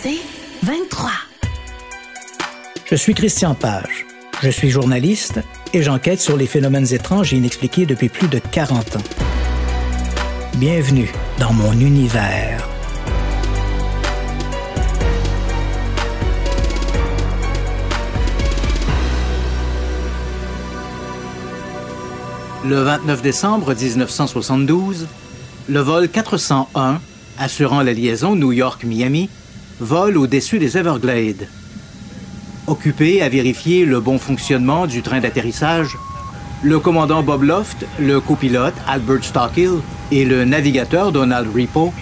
C'est 23. Je suis Christian Page. Je suis journaliste et j'enquête sur les phénomènes étranges et inexpliqués depuis plus de 40 ans. Bienvenue dans mon univers. Le 29 décembre 1972, le vol 401, assurant la liaison New York-Miami, vole au-dessus des Everglades. Occupé à vérifier le bon fonctionnement du train d'atterrissage, le commandant Bob Loft, le copilote Albert Stockill et le navigateur Donald Repo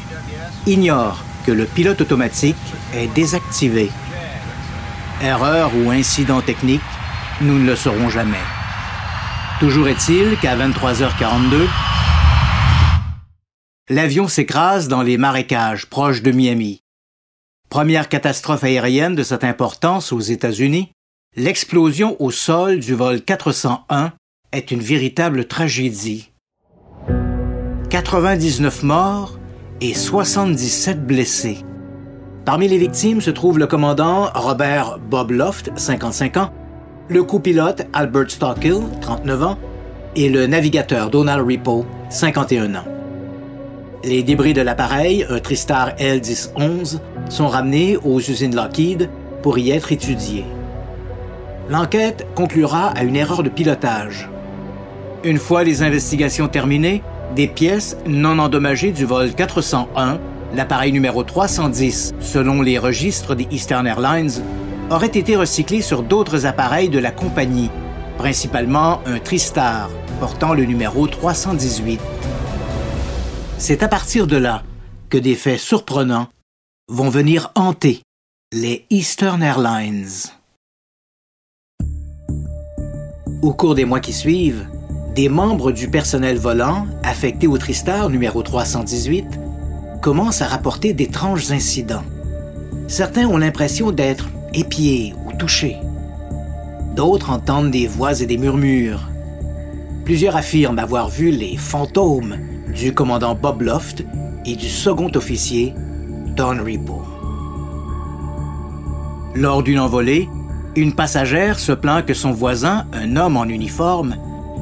ignorent que le pilote automatique est désactivé. Erreur ou incident technique, nous ne le saurons jamais. Toujours est-il qu'à 23h42, l'avion s'écrase dans les marécages proches de Miami. Première catastrophe aérienne de cette importance aux États-Unis, l'explosion au sol du vol 401 est une véritable tragédie. 99 morts et 77 blessés. Parmi les victimes se trouve le commandant Robert Bob Loft, 55 ans, le copilote Albert Stockill, 39 ans, et le navigateur Donald Repo, 51 ans. Les débris de l'appareil, un Tristar L-1011, sont ramenés aux usines Lockheed pour y être étudiés. L'enquête conclura à une erreur de pilotage. Une fois les investigations terminées, des pièces non endommagées du vol 401, l'appareil numéro 310 selon les registres des Eastern Airlines, auraient été recyclées sur d'autres appareils de la compagnie, principalement un Tristar portant le numéro 318. C'est à partir de là que des faits surprenants vont venir hanter les Eastern Airlines. Au cours des mois qui suivent, des membres du personnel volant affectés au Tristar numéro 318 commencent à rapporter d'étranges incidents. Certains ont l'impression d'être épiés ou touchés. D'autres entendent des voix et des murmures. Plusieurs affirment avoir vu les fantômes du commandant Bob Loft et du second officier Don Repo. Lors d'une envolée, une passagère se plaint que son voisin, un homme en uniforme,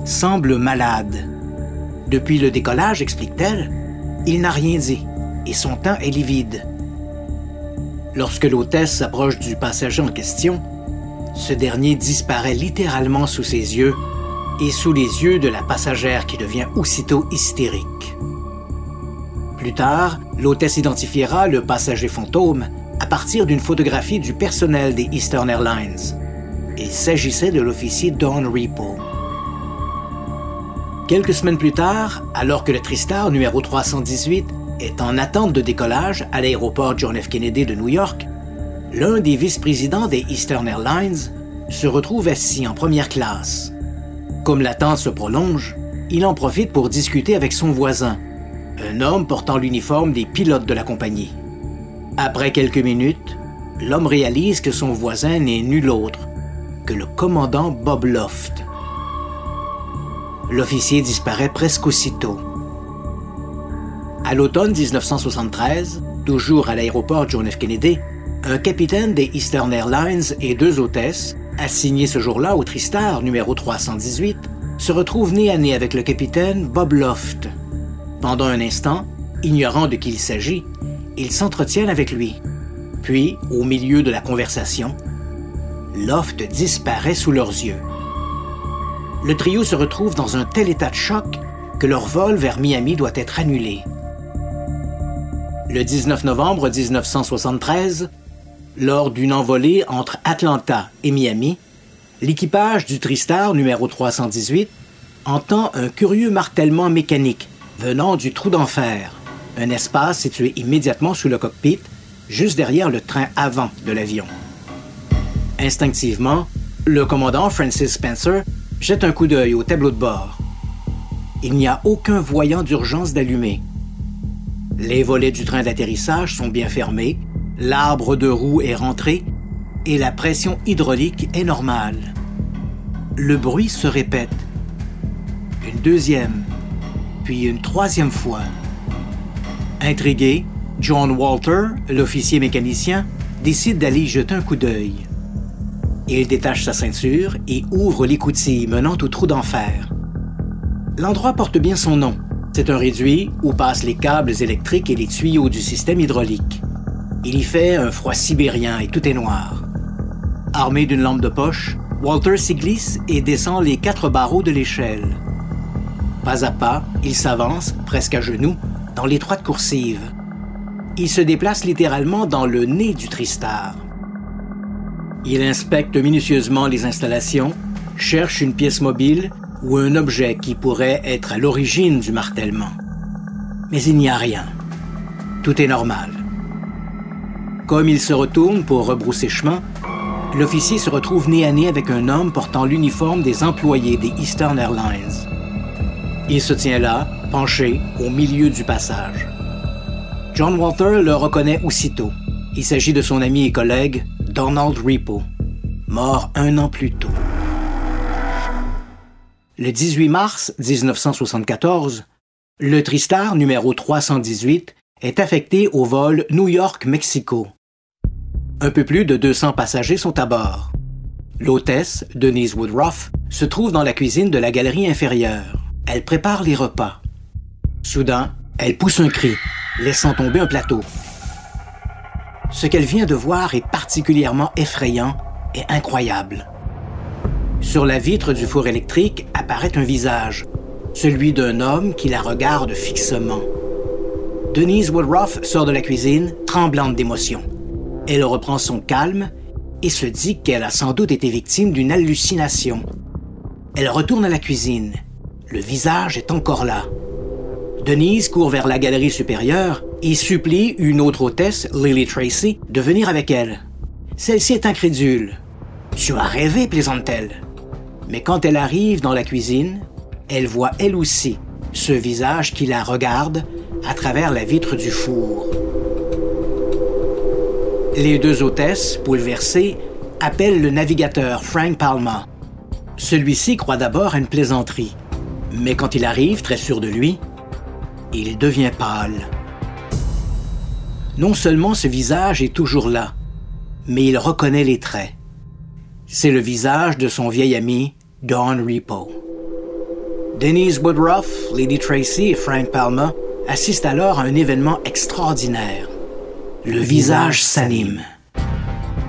semble malade. Depuis le décollage, explique-t-elle, il n'a rien dit et son teint est livide. Lorsque l'hôtesse s'approche du passager en question, ce dernier disparaît littéralement sous ses yeux et sous les yeux de la passagère qui devient aussitôt hystérique. Plus tard, l'hôtesse identifiera le passager fantôme à partir d'une photographie du personnel des Eastern Airlines. Il s'agissait de l'officier Don Repo. Quelques semaines plus tard, alors que le Tristar numéro 318 est en attente de décollage à l'aéroport John F. Kennedy de New York, l'un des vice-présidents des Eastern Airlines se retrouve assis en première classe. Comme l'attente se prolonge, il en profite pour discuter avec son voisin, un homme portant l'uniforme des pilotes de la compagnie. Après quelques minutes, l'homme réalise que son voisin n'est nul autre que le commandant Bob Loft. L'officier disparaît presque aussitôt. À l'automne 1973, toujours à l'aéroport John F. Kennedy, un capitaine des Eastern Airlines et deux hôtesses, assignés ce jour-là au Tristar numéro 318, se retrouvent nez à nez avec le capitaine Bob Loft. Pendant un instant, ignorant de qui il s'agit, ils s'entretiennent avec lui. Puis, au milieu de la conversation, Loft disparaît sous leurs yeux. Le trio se retrouve dans un tel état de choc que leur vol vers Miami doit être annulé. Le 19 novembre 1973, lors d'une envolée entre Atlanta et Miami, l'équipage du Tristar numéro 318 entend un curieux martèlement mécanique venant du trou d'enfer, un espace situé immédiatement sous le cockpit, juste derrière le train avant de l'avion. Instinctivement, le commandant Francis Spencer jette un coup d'œil au tableau de bord. Il n'y a aucun voyant d'urgence d'allumer. Les volets du train d'atterrissage sont bien fermés, l'arbre de roue est rentré et la pression hydraulique est normale. Le bruit se répète. Une deuxième, puis une troisième fois. Intrigué, John Walter, l'officier mécanicien, décide d'aller jeter un coup d'œil. Il détache sa ceinture et ouvre l'écoutille menant au trou d'enfer. L'endroit porte bien son nom. C'est un réduit où passent les câbles électriques et les tuyaux du système hydraulique. Il y fait un froid sibérien et tout est noir. Armé d'une lampe de poche, Walter s'y glisse et descend les quatre barreaux de l'échelle. Pas à pas, il s'avance, presque à genoux, dans l'étroite coursive. Il se déplace littéralement dans le nez du Tristar. Il inspecte minutieusement les installations, cherche une pièce mobile ou un objet qui pourrait être à l'origine du martèlement. Mais il n'y a rien. Tout est normal. Comme il se retourne pour rebrousser chemin, l'officier se retrouve nez à nez avec un homme portant l'uniforme des employés des Eastern Airlines. Il se tient là, penché, au milieu du passage. John Walter le reconnaît aussitôt. Il s'agit de son ami et collègue Donald Repo, mort un an plus tôt. Le 18 mars 1974, le Tristar numéro 318 est affecté au vol New York-Mexico. Un peu plus de 200 passagers sont à bord. L'hôtesse, Denise Woodruff, se trouve dans la cuisine de la galerie inférieure. Elle prépare les repas. Soudain, elle pousse un cri, laissant tomber un plateau. Ce qu'elle vient de voir est particulièrement effrayant et incroyable. Sur la vitre du four électrique apparaît un visage, celui d'un homme qui la regarde fixement. Denise Woodruff sort de la cuisine, tremblante d'émotion. Elle reprend son calme et se dit qu'elle a sans doute été victime d'une hallucination. Elle retourne à la cuisine. Le visage est encore là. Denise court vers la galerie supérieure et supplie une autre hôtesse, Lily Tracy, de venir avec elle. Celle-ci est incrédule. Tu as rêvé, plaisante-t-elle. Mais quand elle arrive dans la cuisine, elle voit elle aussi ce visage qui la regarde à travers la vitre du four. Les deux hôtesses, bouleversées, appellent le navigateur Frank Palma. Celui-ci croit d'abord à une plaisanterie, mais quand il arrive, très sûr de lui, il devient pâle. Non seulement ce visage est toujours là, mais il reconnaît les traits. C'est le visage de son vieil ami, Don Repo. Denise Woodruff, Lady Tracy et Frank Palma assistent alors à un événement extraordinaire. Le visage s'anime.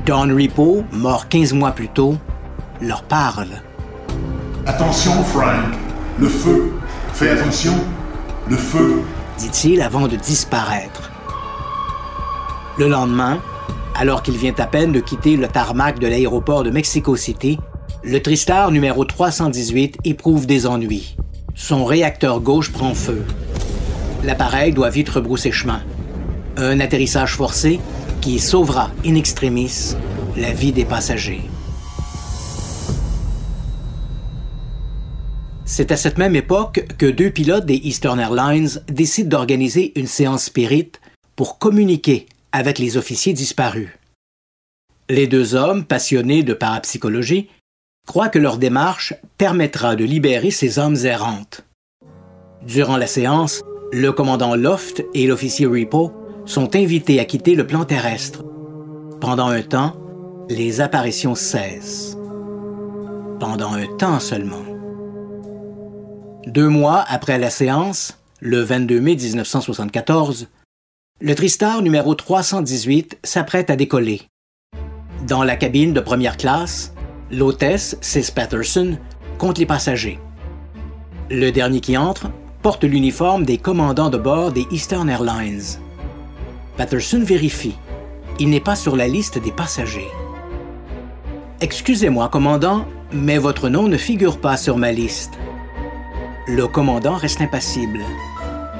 Don Repo, mort 15 mois plus tôt, leur parle. Attention, Frank. Le feu. Fais attention. Le feu. dit-il avant de disparaître. Le lendemain, alors qu'il vient à peine de quitter le tarmac de l'aéroport de Mexico City, le Tristar numéro 318 éprouve des ennuis. Son réacteur gauche prend feu. L'appareil doit vite rebrousser chemin. Un atterrissage forcé qui sauvera in extremis la vie des passagers. C'est à cette même époque que deux pilotes des Eastern Airlines décident d'organiser une séance spirit pour communiquer avec les officiers disparus. Les deux hommes, passionnés de parapsychologie, croient que leur démarche permettra de libérer ces âmes errantes. Durant la séance, le commandant Loft et l'officier Repo sont invités à quitter le plan terrestre. Pendant un temps, les apparitions cessent. Pendant un temps seulement. Deux mois après la séance, le 22 mai 1974, le Tristar numéro 318 s'apprête à décoller. Dans la cabine de première classe, l'hôtesse, Sis Patterson, compte les passagers. Le dernier qui entre porte l'uniforme des commandants de bord des Eastern Airlines. Patterson vérifie. Il n'est pas sur la liste des passagers. Excusez-moi, commandant, mais votre nom ne figure pas sur ma liste. Le commandant reste impassible.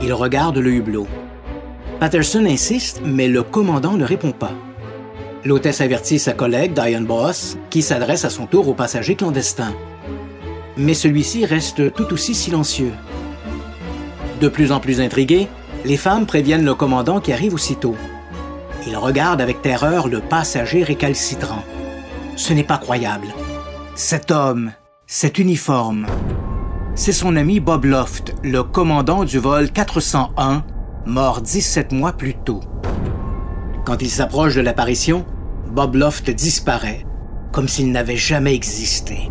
Il regarde le hublot. Patterson insiste, mais le commandant ne répond pas. L'hôtesse avertit sa collègue Diane Boss, qui s'adresse à son tour au passager clandestin. Mais celui-ci reste tout aussi silencieux. De plus en plus intrigués, les femmes préviennent le commandant qui arrive aussitôt. Il regarde avec terreur le passager récalcitrant. Ce n'est pas croyable. Cet homme, cet uniforme, c'est son ami Bob Loft, le commandant du vol 401 mort 17 mois plus tôt. Quand il s'approche de l'apparition, Bob Loft disparaît, comme s'il n'avait jamais existé.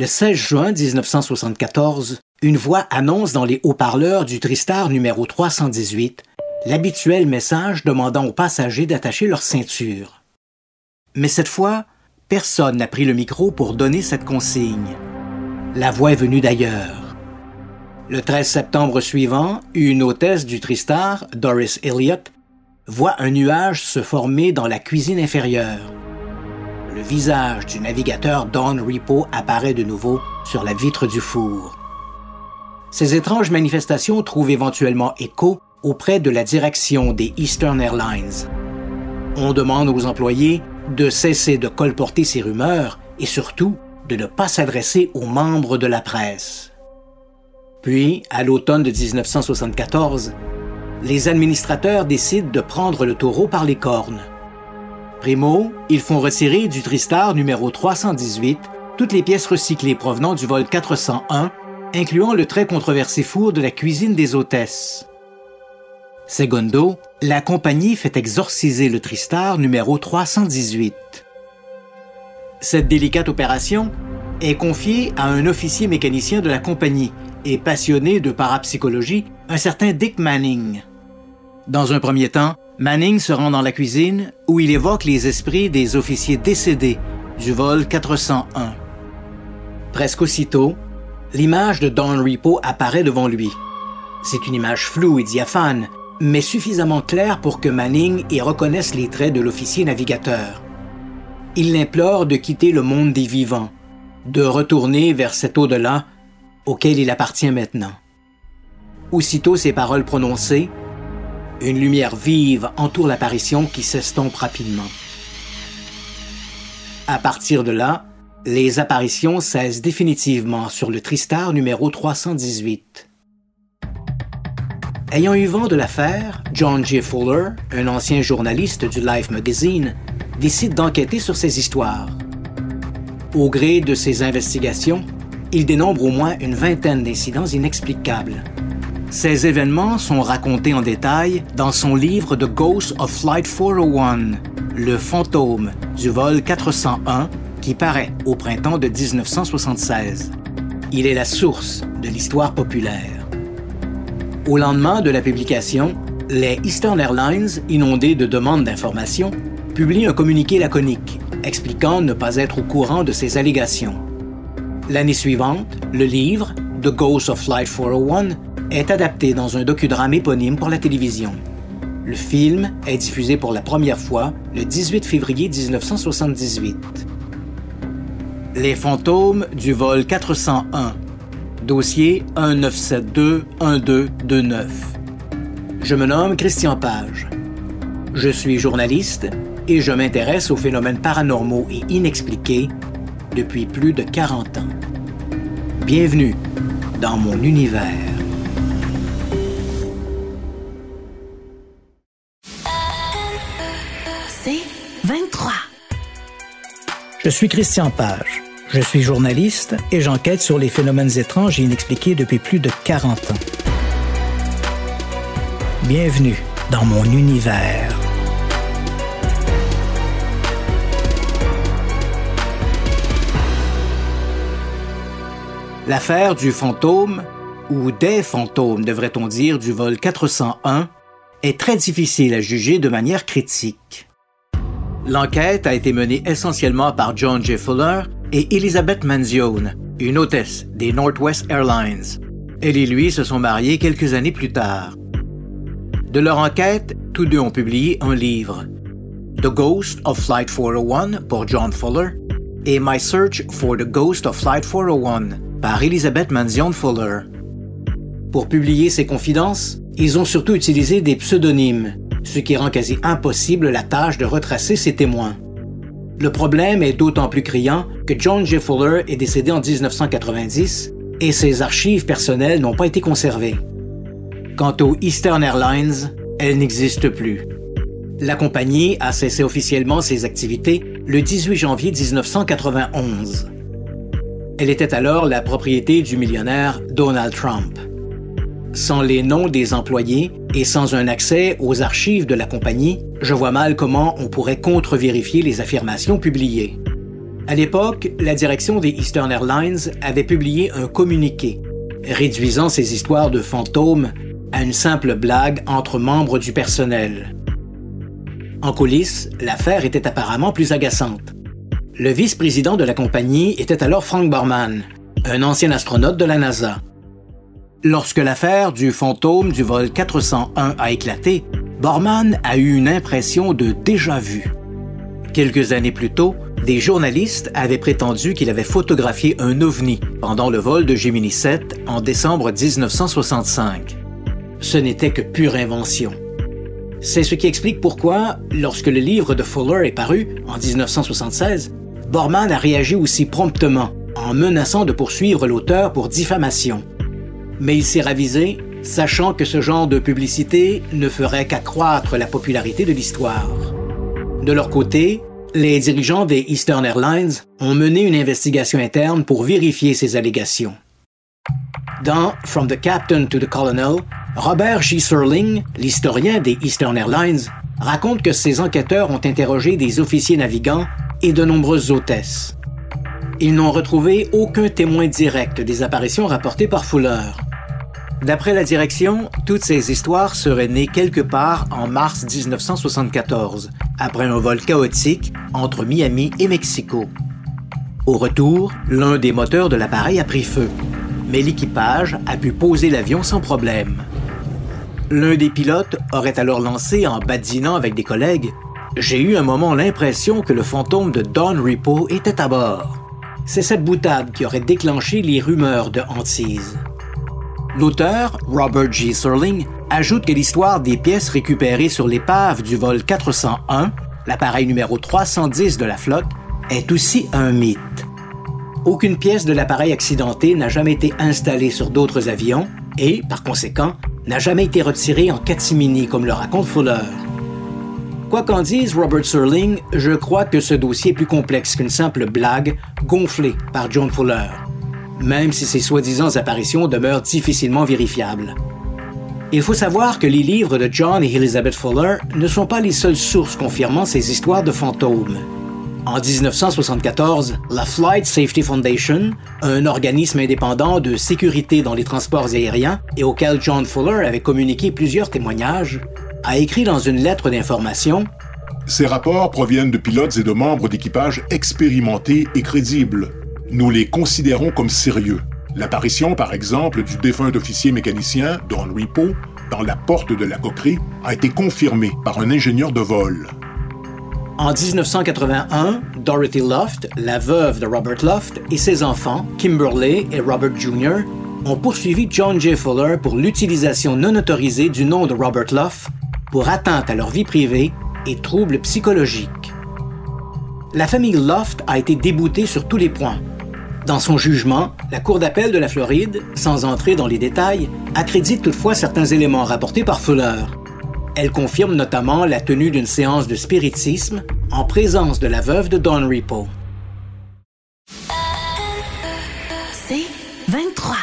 Le 16 juin 1974, une voix annonce dans les haut-parleurs du Tristar numéro 318 l'habituel message demandant aux passagers d'attacher leur ceinture. Mais cette fois, personne n'a pris le micro pour donner cette consigne. La voix est venue d'ailleurs. Le 13 septembre suivant, une hôtesse du Tristar, Doris Elliott, voit un nuage se former dans la cuisine inférieure le visage du navigateur Don Repo apparaît de nouveau sur la vitre du four. Ces étranges manifestations trouvent éventuellement écho auprès de la direction des Eastern Airlines. On demande aux employés de cesser de colporter ces rumeurs et surtout de ne pas s'adresser aux membres de la presse. Puis, à l'automne de 1974, les administrateurs décident de prendre le taureau par les cornes. Primo, ils font retirer du Tristar numéro 318 toutes les pièces recyclées provenant du vol 401, incluant le très controversé four de la cuisine des hôtesses. Segundo, la compagnie fait exorciser le Tristar numéro 318. Cette délicate opération est confiée à un officier mécanicien de la compagnie et passionné de parapsychologie, un certain Dick Manning. Dans un premier temps, Manning se rend dans la cuisine où il évoque les esprits des officiers décédés du vol 401. Presque aussitôt, l'image de Don Repo apparaît devant lui. C'est une image floue et diaphane, mais suffisamment claire pour que Manning y reconnaisse les traits de l'officier navigateur. Il l'implore de quitter le monde des vivants, de retourner vers cet au-delà auquel il appartient maintenant. Aussitôt ces paroles prononcées, une lumière vive entoure l'apparition qui s'estompe rapidement. À partir de là, les apparitions cessent définitivement sur le Tristar numéro 318. Ayant eu vent de l'affaire, John J. Fuller, un ancien journaliste du Life magazine, décide d'enquêter sur ces histoires. Au gré de ses investigations, il dénombre au moins une vingtaine d'incidents inexplicables. Ces événements sont racontés en détail dans son livre The Ghost of Flight 401, Le fantôme du vol 401, qui paraît au printemps de 1976. Il est la source de l'histoire populaire. Au lendemain de la publication, les Eastern Airlines, inondés de demandes d'informations, publient un communiqué laconique expliquant ne pas être au courant de ces allégations. L'année suivante, le livre, The Ghost of Flight 401, est adapté dans un docudrame éponyme pour la télévision. Le film est diffusé pour la première fois le 18 février 1978. Les fantômes du vol 401. Dossier 1972-1229. Je me nomme Christian Page. Je suis journaliste et je m'intéresse aux phénomènes paranormaux et inexpliqués depuis plus de 40 ans. Bienvenue dans mon univers. Je suis Christian Page. Je suis journaliste et j'enquête sur les phénomènes étranges et inexpliqués depuis plus de 40 ans. Bienvenue dans mon univers. L'affaire du fantôme, ou des fantômes devrait-on dire, du vol 401, est très difficile à juger de manière critique. L'enquête a été menée essentiellement par John J. Fuller et Elizabeth Manzione, une hôtesse des Northwest Airlines. Elle et lui se sont mariés quelques années plus tard. De leur enquête, tous deux ont publié un livre, The Ghost of Flight 401 pour John Fuller et My Search for the Ghost of Flight 401 par Elizabeth Manzione Fuller. Pour publier ces confidences, ils ont surtout utilisé des pseudonymes, ce qui rend quasi impossible la tâche de retracer ses témoins. Le problème est d'autant plus criant que John J. Fuller est décédé en 1990 et ses archives personnelles n'ont pas été conservées. Quant aux Eastern Airlines, elles n'existent plus. La compagnie a cessé officiellement ses activités le 18 janvier 1991. Elle était alors la propriété du millionnaire Donald Trump. Sans les noms des employés et sans un accès aux archives de la compagnie, je vois mal comment on pourrait contre-vérifier les affirmations publiées. À l'époque, la direction des Eastern Airlines avait publié un communiqué réduisant ces histoires de fantômes à une simple blague entre membres du personnel. En coulisses, l'affaire était apparemment plus agaçante. Le vice-président de la compagnie était alors Frank Borman, un ancien astronaute de la NASA. Lorsque l'affaire du fantôme du vol 401 a éclaté, Borman a eu une impression de déjà-vu. Quelques années plus tôt, des journalistes avaient prétendu qu'il avait photographié un ovni pendant le vol de Gemini 7 en décembre 1965. Ce n'était que pure invention. C'est ce qui explique pourquoi, lorsque le livre de Fuller est paru en 1976, Borman a réagi aussi promptement en menaçant de poursuivre l'auteur pour diffamation. Mais il s'est ravisé, sachant que ce genre de publicité ne ferait qu'accroître la popularité de l'histoire. De leur côté, les dirigeants des Eastern Airlines ont mené une investigation interne pour vérifier ces allégations. Dans From the Captain to the Colonel, Robert G. Serling, l'historien des Eastern Airlines, raconte que ses enquêteurs ont interrogé des officiers navigants et de nombreuses hôtesses. Ils n'ont retrouvé aucun témoin direct des apparitions rapportées par Fuller. D'après la direction, toutes ces histoires seraient nées quelque part en mars 1974, après un vol chaotique entre Miami et Mexico. Au retour, l'un des moteurs de l'appareil a pris feu, mais l'équipage a pu poser l'avion sans problème. L'un des pilotes aurait alors lancé en badinant avec des collègues J'ai eu un moment l'impression que le fantôme de Don Repo était à bord. C'est cette boutade qui aurait déclenché les rumeurs de hantise. L'auteur, Robert G. Serling, ajoute que l'histoire des pièces récupérées sur l'épave du vol 401, l'appareil numéro 310 de la flotte, est aussi un mythe. Aucune pièce de l'appareil accidenté n'a jamais été installée sur d'autres avions et, par conséquent, n'a jamais été retirée en catimini comme le raconte Fuller. Quoi qu'en dise Robert Serling, je crois que ce dossier est plus complexe qu'une simple blague gonflée par John Fuller même si ces soi-disant apparitions demeurent difficilement vérifiables. Il faut savoir que les livres de John et Elizabeth Fuller ne sont pas les seules sources confirmant ces histoires de fantômes. En 1974, la Flight Safety Foundation, un organisme indépendant de sécurité dans les transports aériens et auquel John Fuller avait communiqué plusieurs témoignages, a écrit dans une lettre d'information Ces rapports proviennent de pilotes et de membres d'équipage expérimentés et crédibles nous les considérons comme sérieux. L'apparition, par exemple, du défunt officier mécanicien, Don Repo, dans la porte de la coquerie, a été confirmée par un ingénieur de vol. En 1981, Dorothy Loft, la veuve de Robert Loft, et ses enfants, Kimberly et Robert Jr., ont poursuivi John J. Fuller pour l'utilisation non autorisée du nom de Robert Loft pour atteinte à leur vie privée et troubles psychologiques. La famille Loft a été déboutée sur tous les points, dans son jugement, la Cour d'appel de la Floride, sans entrer dans les détails, accrédite toutefois certains éléments rapportés par Fuller. Elle confirme notamment la tenue d'une séance de spiritisme en présence de la veuve de Don Repo. C'est 23.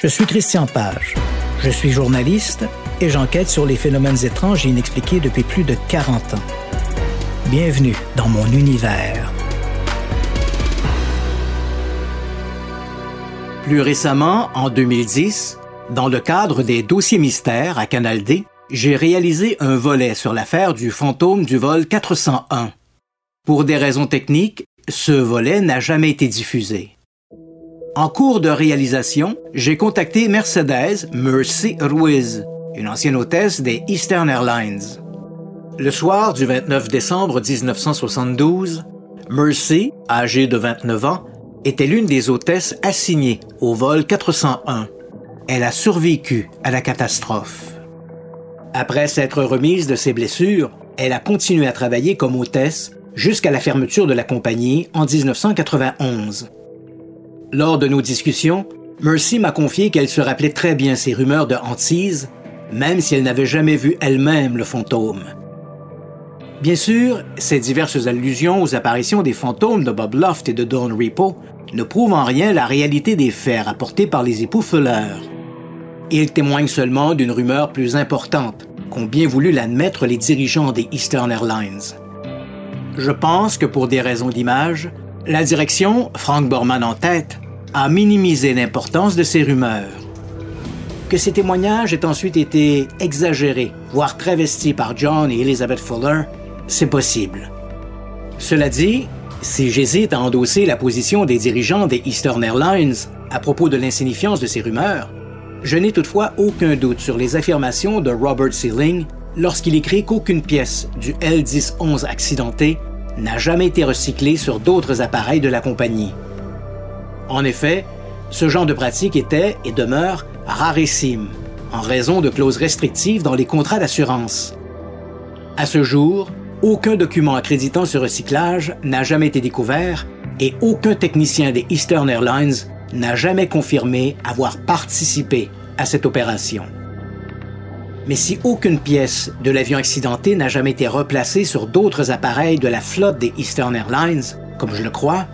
Je suis Christian Page. Je suis journaliste et j'enquête sur les phénomènes étranges et inexpliqués depuis plus de 40 ans. Bienvenue dans mon univers. Plus récemment, en 2010, dans le cadre des dossiers mystères à Canal D, j'ai réalisé un volet sur l'affaire du fantôme du vol 401. Pour des raisons techniques, ce volet n'a jamais été diffusé. En cours de réalisation, j'ai contacté Mercedes Mercy Ruiz, une ancienne hôtesse des Eastern Airlines. Le soir du 29 décembre 1972, Mercy, âgée de 29 ans, était l'une des hôtesses assignées au vol 401. Elle a survécu à la catastrophe. Après s'être remise de ses blessures, elle a continué à travailler comme hôtesse jusqu'à la fermeture de la compagnie en 1991. Lors de nos discussions, Mercy m'a confié qu'elle se rappelait très bien ces rumeurs de hantise, même si elle n'avait jamais vu elle-même le fantôme. Bien sûr, ces diverses allusions aux apparitions des fantômes de Bob Loft et de Don Repo ne prouvent en rien la réalité des faits rapportés par les époux Fuller. Il témoigne seulement d'une rumeur plus importante, qu'ont bien voulu l'admettre les dirigeants des Eastern Airlines. Je pense que pour des raisons d'image, la direction, Frank Borman en tête, a minimisé l'importance de ces rumeurs. Que ces témoignages aient ensuite été exagérés, voire travestis par John et Elizabeth Fuller, c'est possible. Cela dit, si j'hésite à endosser la position des dirigeants des Eastern Airlines à propos de l'insignifiance de ces rumeurs, je n'ai toutefois aucun doute sur les affirmations de Robert Sealing lorsqu'il écrit qu'aucune pièce du L-1011 accidenté n'a jamais été recyclée sur d'autres appareils de la compagnie. En effet, ce genre de pratique était et demeure rarissime, en raison de clauses restrictives dans les contrats d'assurance. À ce jour, aucun document accréditant ce recyclage n'a jamais été découvert et aucun technicien des Eastern Airlines n'a jamais confirmé avoir participé à cette opération. Mais si aucune pièce de l'avion accidenté n'a jamais été replacée sur d'autres appareils de la flotte des Eastern Airlines, comme je le crois,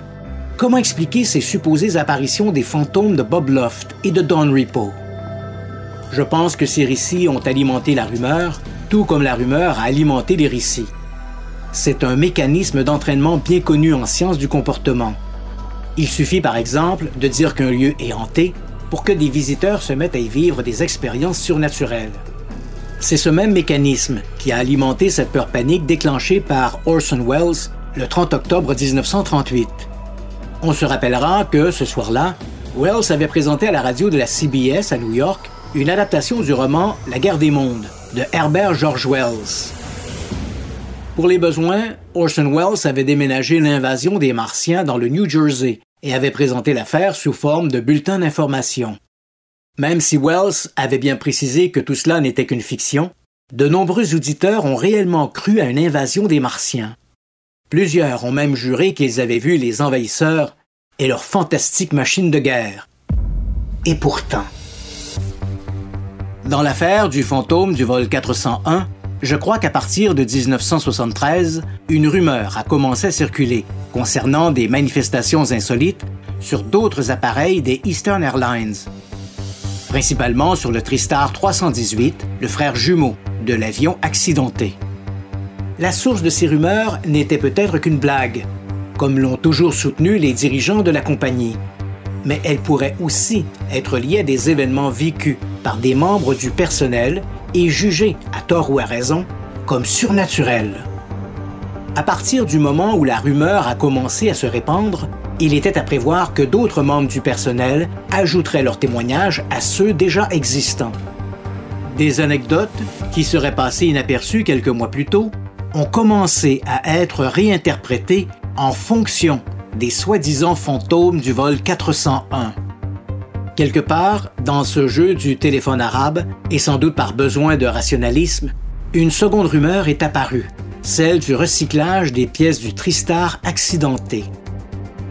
comment expliquer ces supposées apparitions des fantômes de Bob Loft et de Don Repo? Je pense que ces récits ont alimenté la rumeur, tout comme la rumeur a alimenté les récits. C'est un mécanisme d'entraînement bien connu en sciences du comportement. Il suffit par exemple de dire qu'un lieu est hanté pour que des visiteurs se mettent à y vivre des expériences surnaturelles. C'est ce même mécanisme qui a alimenté cette peur panique déclenchée par Orson Welles le 30 octobre 1938. On se rappellera que ce soir-là, Wells avait présenté à la radio de la CBS à New York une adaptation du roman La guerre des mondes de Herbert George Wells. Pour les besoins, Orson Welles avait déménagé l'invasion des Martiens dans le New Jersey et avait présenté l'affaire sous forme de bulletin d'information. Même si Wells avait bien précisé que tout cela n'était qu'une fiction, de nombreux auditeurs ont réellement cru à une invasion des Martiens. Plusieurs ont même juré qu'ils avaient vu les envahisseurs et leurs fantastiques machines de guerre. Et pourtant, dans l'affaire du fantôme du vol 401, je crois qu'à partir de 1973, une rumeur a commencé à circuler concernant des manifestations insolites sur d'autres appareils des Eastern Airlines, principalement sur le Tristar 318, le frère jumeau de l'avion accidenté. La source de ces rumeurs n'était peut-être qu'une blague, comme l'ont toujours soutenu les dirigeants de la compagnie, mais elle pourrait aussi être liée à des événements vécus par des membres du personnel et jugé, à tort ou à raison, comme surnaturel. À partir du moment où la rumeur a commencé à se répandre, il était à prévoir que d'autres membres du personnel ajouteraient leurs témoignages à ceux déjà existants. Des anecdotes, qui seraient passées inaperçues quelques mois plus tôt, ont commencé à être réinterprétées en fonction des soi-disant fantômes du vol 401. Quelque part, dans ce jeu du téléphone arabe, et sans doute par besoin de rationalisme, une seconde rumeur est apparue, celle du recyclage des pièces du Tristar accidentées.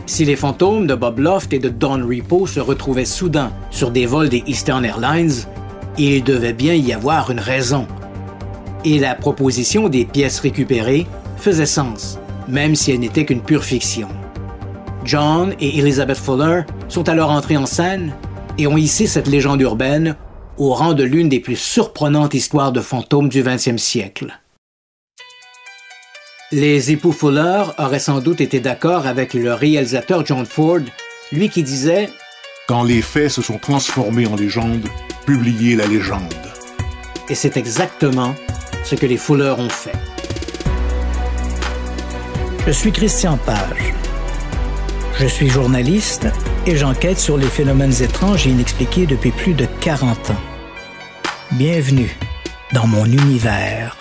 Si les fantômes de Bob Loft et de Don Repo se retrouvaient soudain sur des vols des Eastern Airlines, il devait bien y avoir une raison. Et la proposition des pièces récupérées faisait sens, même si elle n'était qu'une pure fiction. John et Elizabeth Fuller sont alors entrés en scène et ont hissé cette légende urbaine au rang de l'une des plus surprenantes histoires de fantômes du 20e siècle. Les époux Fuller auraient sans doute été d'accord avec le réalisateur John Ford, lui qui disait Quand les faits se sont transformés en légende, publiez la légende. Et c'est exactement ce que les Fuller ont fait. Je suis Christian Page. Je suis journaliste et j'enquête sur les phénomènes étranges et inexpliqués depuis plus de 40 ans. Bienvenue dans mon univers.